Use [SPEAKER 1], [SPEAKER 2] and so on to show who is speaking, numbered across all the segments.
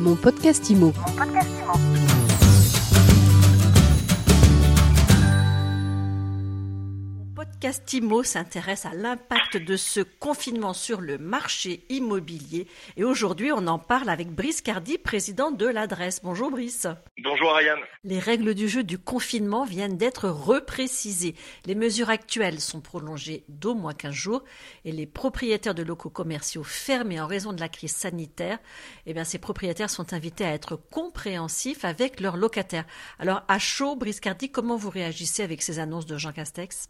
[SPEAKER 1] Mon podcast IMO.
[SPEAKER 2] Castimo s'intéresse à l'impact de ce confinement sur le marché immobilier et aujourd'hui on en parle avec Brice Cardi, président de l'adresse. Bonjour Brice.
[SPEAKER 3] Bonjour Ariane.
[SPEAKER 2] Les règles du jeu du confinement viennent d'être reprécisées. Les mesures actuelles sont prolongées d'au moins 15 jours et les propriétaires de locaux commerciaux fermés en raison de la crise sanitaire, eh bien ces propriétaires sont invités à être compréhensifs avec leurs locataires. Alors à chaud, Brice Cardi, comment vous réagissez avec ces annonces de Jean Castex?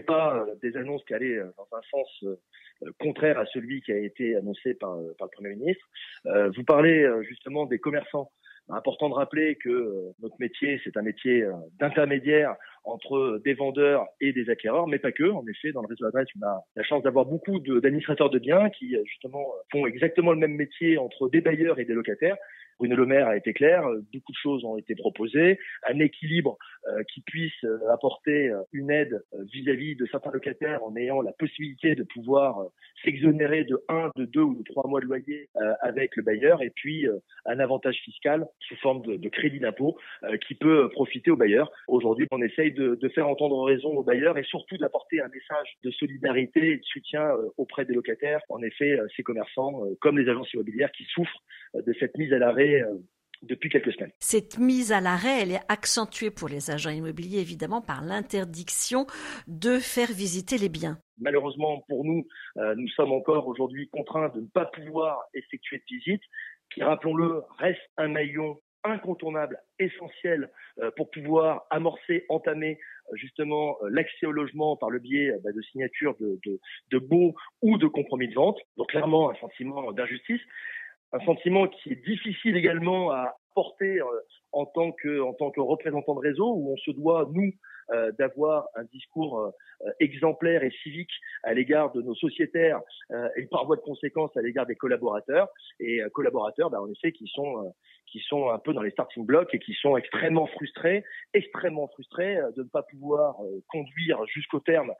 [SPEAKER 3] Pas euh, des annonces qui allaient euh, dans un sens euh, contraire à celui qui a été annoncé par, le Premier ministre. vous parlez justement des commerçants. Important de rappeler que notre métier, c'est un métier d'intermédiaire entre des vendeurs et des acquéreurs, mais pas que. En effet, dans le réseau adresse, on a la chance d'avoir beaucoup d'administrateurs de, biens qui, justement, font exactement le même métier entre des bailleurs et des locataires. Bruno Le Maire a été clair, beaucoup de choses ont été proposées, un équilibre euh, qui puisse euh, apporter euh, une aide vis-à-vis de certains locataires en ayant la possibilité de pouvoir s'exonérer de un, de deux ou de trois mois de loyer avec le bailleur, et puis un avantage fiscal sous forme de, de crédit d'impôt qui peut profiter au bailleur. Aujourd'hui, on essaye de, de, faire entendre raison aux bailleurs et surtout d'apporter un message de solidarité et de soutien auprès des locataires. En effet, ces commerçants, comme les agences immobilières, qui souffrent de cette mise à l'arrêt depuis quelques semaines.
[SPEAKER 2] Cette mise à l'arrêt, elle est accentuée pour les agents immobiliers, évidemment, par l'interdiction de faire visiter les biens.
[SPEAKER 3] Malheureusement pour nous, euh, nous sommes encore aujourd'hui contraints de ne pas pouvoir effectuer de visite, qui, rappelons-le, reste un maillon incontournable, essentiel euh, pour pouvoir amorcer, entamer euh, justement l'accès au logement par le biais bah, de signature de, de, de baux ou de compromis de vente. Donc clairement un sentiment d'injustice un sentiment qui est difficile également à porter euh, en tant que en tant que représentant de réseau où on se doit nous euh, d'avoir un discours euh, exemplaire et civique à l'égard de nos sociétaires et par voie de conséquence à l'égard des collaborateurs. Et collaborateurs ben, en effet qui sont qui sont un peu dans les starting blocks et qui sont extrêmement frustrés, extrêmement frustrés de ne pas pouvoir conduire jusqu'au terme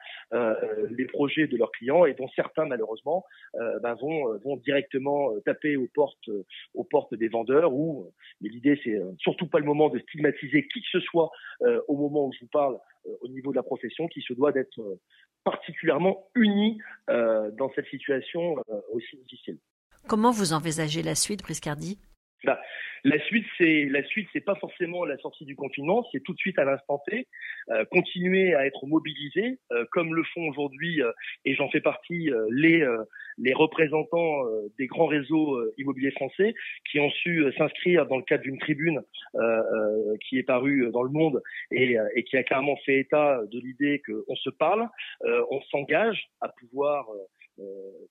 [SPEAKER 3] les projets de leurs clients et dont certains malheureusement ben, vont vont directement taper aux portes aux portes des vendeurs ou mais l'idée c'est surtout pas le moment de stigmatiser qui que ce soit euh, au moment où je vous parle euh, au niveau de la profession, qui se doit d'être euh, particulièrement uni dans cette situation aussi difficile.
[SPEAKER 2] Comment vous envisagez la suite, Briscardi?
[SPEAKER 3] Bah, la suite, c'est la suite, c'est pas forcément la sortie du confinement, c'est tout de suite à l'instant T, euh, continuer à être mobilisé, euh, comme le font aujourd'hui, euh, et j'en fais partie, les les représentants des grands réseaux immobiliers français qui ont su s'inscrire dans le cadre d'une tribune qui est parue dans le Monde et, et, qui a clairement fait état de l'idée qu'on se parle, on s'engage à pouvoir euh,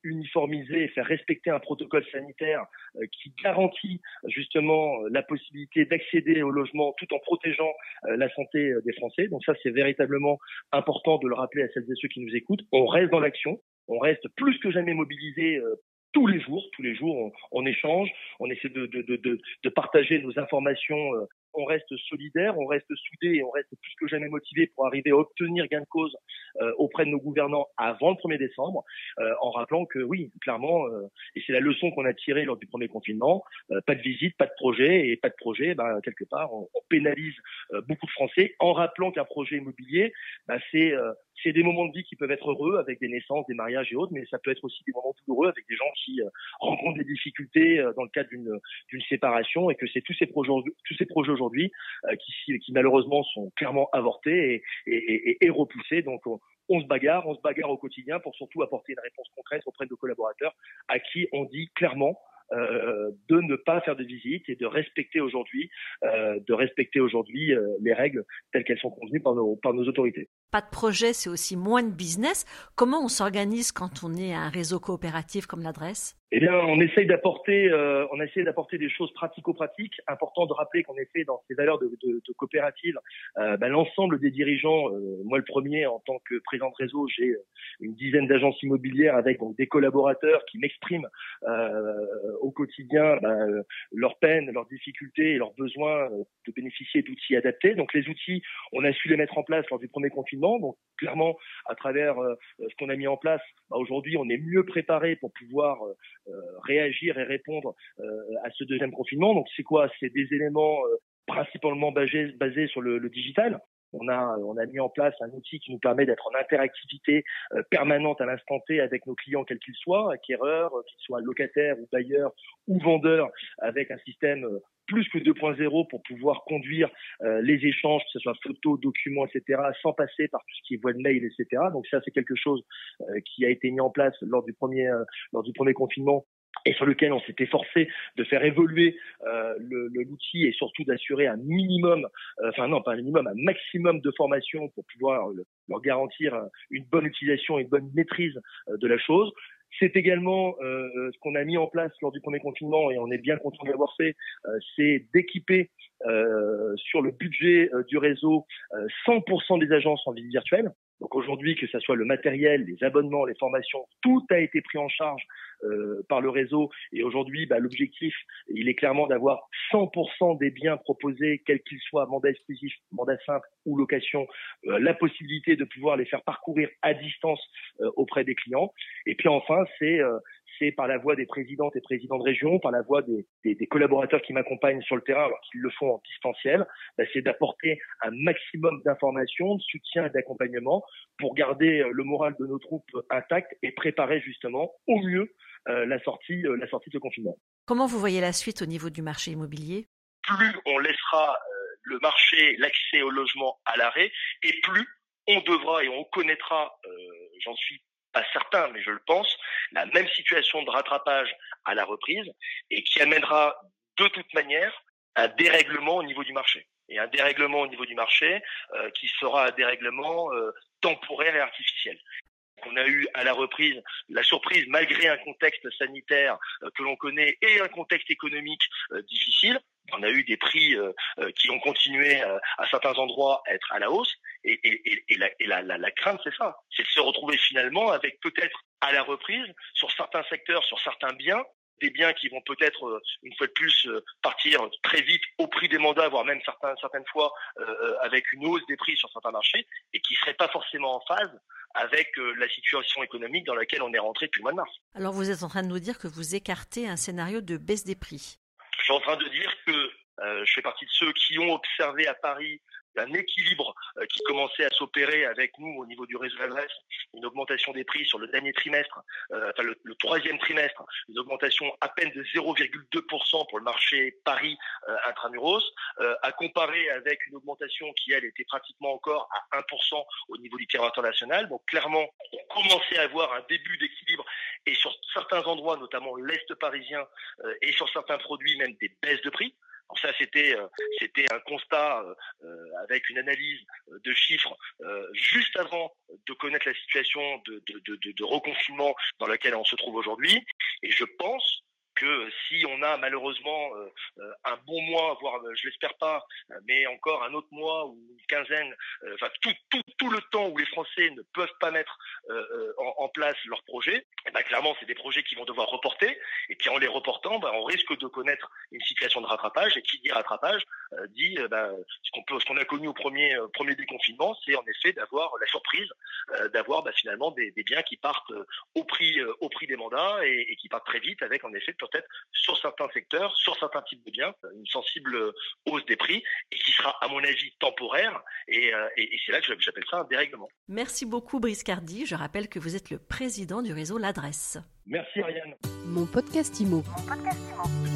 [SPEAKER 3] uniformiser et faire respecter un protocole sanitaire euh, qui garantit justement la possibilité d'accéder au logement tout en protégeant euh, la santé des Français. Donc ça, c'est véritablement important de le rappeler à celles et ceux qui nous écoutent. On reste dans l'action, on reste plus que jamais mobilisé tous les jours, tous les jours, on, échange, on essaie de, de, de, de, partager nos informations on reste solidaire, on reste soudé et on reste plus que jamais motivé pour arriver à obtenir gain de cause euh, auprès de nos gouvernants avant le 1er décembre, euh, en rappelant que oui, clairement, euh, et c'est la leçon qu'on a tirée lors du premier confinement, pas de visite, pas de projet, et pas de projet, bah, quelque part, on, pénalise beaucoup de Français en rappelant qu'un projet immobilier, bah, c'est des moments de vie qui peuvent être heureux avec des naissances, des mariages et autres, mais ça peut être aussi des moments douloureux avec des gens qui rencontrent des difficultés dans le cadre d'une séparation et que c'est tous ces projets tous projets euh, qui, malheureusement sont clairement avortés et, et. Donc on, se bagarre, on se bagarre au quotidien pour surtout apporter une réponse concrète auprès de nos collaborateurs à qui on dit clairement de ne pas faire de visite et de respecter aujourd'hui, euh, de respecter aujourd'hui euh, les règles telles qu'elles sont convenues par nos, par nos autorités.
[SPEAKER 2] Pas de projet, c'est aussi moins de business. Comment on s'organise quand on est un réseau coopératif comme l'adresse?
[SPEAKER 3] Eh bien, on essaye d'apporter, euh, on essaye d'apporter des choses pratico-pratiques. Important de rappeler qu'en effet, dans ces valeurs de, de, de coopérative, euh, ben, l'ensemble des dirigeants, euh, moi le premier en tant que président de réseau, j'ai une dizaine d'agences immobilières avec donc, des collaborateurs qui m'expriment au quotidien bah, leurs peines, leurs difficultés et leurs besoins de bénéficier d'outils adaptés. Donc les outils, on a su les mettre en place lors du premier confinement. Donc clairement, à travers ce qu'on a mis en place, bah, aujourd'hui, on est mieux préparé pour pouvoir réagir et répondre à ce deuxième confinement. Donc c'est quoi? C'est des éléments principalement basés, sur le digital. On a, on a mis en place un outil qui nous permet d'être en interactivité euh, permanente à l'instant T avec nos clients, quels qu'ils soient, acquéreurs, euh, qu'ils soient locataires ou bailleurs ou vendeurs, avec un système euh, plus que 2.0 pour pouvoir conduire les échanges, que ce soit photos, documents, etc., sans passer par tout ce qui est voie de mail, etc. Donc ça, c'est quelque chose qui a été mis en place lors du premier, lors du premier confinement et sur lequel on s'était forcé de faire évoluer euh, l'outil et surtout d'assurer un minimum, euh, enfin non pas un minimum, un maximum de formation pour pouvoir leur garantir une bonne utilisation et une bonne maîtrise euh, de la chose. C'est également euh, ce qu'on a mis en place lors du premier confinement et on est bien content de l'avoir fait, c'est d'équiper sur le budget du réseau 100% des agences en vie virtuelle. Donc aujourd'hui, que ce soit le matériel, les abonnements, les formations, tout a été pris en charge euh, par le réseau. Et aujourd'hui, bah, l'objectif, il est clairement d'avoir 100% des biens proposés, quels qu'ils soient, mandat exclusif, mandat simple ou location, euh, la possibilité de pouvoir les faire parcourir à distance euh, auprès des clients. Et puis enfin, c'est c'est par la voix des présidentes et présidents de région, par la voix des, des, des collaborateurs qui m'accompagnent sur le terrain alors qu'ils le font en distanciel, bah, c'est d'apporter un maximum d'informations, de soutien et d'accompagnement pour garder euh, le moral de nos troupes intact et préparer justement au mieux euh, la sortie, euh, la sortie de ce confinement.
[SPEAKER 2] Comment vous voyez la suite au niveau du marché immobilier?
[SPEAKER 3] Plus on laissera le marché, l'accès au logement à l'arrêt, et plus on devra et on connaîtra, j'en suis pas certain, mais je le pense, la même situation de rattrapage à la reprise et qui amènera de toute manière un dérèglement au niveau du marché. Et un dérèglement au niveau du marché euh, qui sera un dérèglement euh, temporaire et artificiel. On a eu à la reprise la surprise, malgré un contexte sanitaire euh, que l'on connaît et un contexte économique difficile. On a eu des prix qui ont continué à certains endroits à être à la hausse. Et, la, crainte, c'est ça. C'est de se retrouver finalement avec peut-être à la reprise, sur certains secteurs, sur certains biens, des biens qui vont peut-être euh, une fois de plus euh, partir très vite au prix des mandats, voire même certaines fois euh, avec une hausse des prix sur certains marchés, et qui seraient pas forcément en phase avec la situation économique dans laquelle on est rentré depuis le mois de mars.
[SPEAKER 2] Alors vous êtes en train de nous dire que vous écartez un scénario de baisse des prix.
[SPEAKER 3] Je suis en train de dire que je fais partie de ceux qui ont observé à Paris un équilibre euh, qui commençait à s'opérer avec nous au niveau du réseau d'adresse, une augmentation des prix sur le dernier trimestre, euh, enfin le, troisième trimestre, une augmentation à peine de 0,2% pour le marché Paris euh, intramuros, à comparer avec une augmentation qui elle était pratiquement encore à 1% au niveau du territoire national. Donc clairement, on commençait à avoir un début d'équilibre et endroits, notamment l'est parisien, et sur certains produits même des baisses de prix. Alors ça, c'était euh, c'était un constat euh, euh, avec une analyse de chiffres juste avant de connaître la situation de, de, de, de reconfinement dans laquelle on se trouve aujourd'hui. Et je pense que si on a malheureusement euh, euh, un bon mois, voire euh, je l'espère pas, mais encore un autre mois ou une quinzaine, enfin tout, tout, tout le temps où les Français ne peuvent pas mettre en, en, place leurs projets, et eh ben, clairement c'est des projets qui vont devoir reporter, et puis en les reportant, ben, on risque de connaître une situation de rattrapage, et qui dit rattrapage dit ben, ce qu'on a connu au premier premier déconfinement, c'est en effet d'avoir la surprise, d'avoir ben, finalement des, biens qui partent au prix au prix des mandats et, et qui partent très vite avec en effet peut-être sur certains secteurs, sur certains types de biens, une sensible hausse des prix et qui sera, à mon avis, temporaire. Et, euh, c'est là que j'appelle ça.
[SPEAKER 2] Merci beaucoup, Brice Cardi. Je rappelle que vous êtes le président du réseau L'Adresse.
[SPEAKER 3] Merci, Ariane.
[SPEAKER 2] Mon podcast Mon podcast Imo.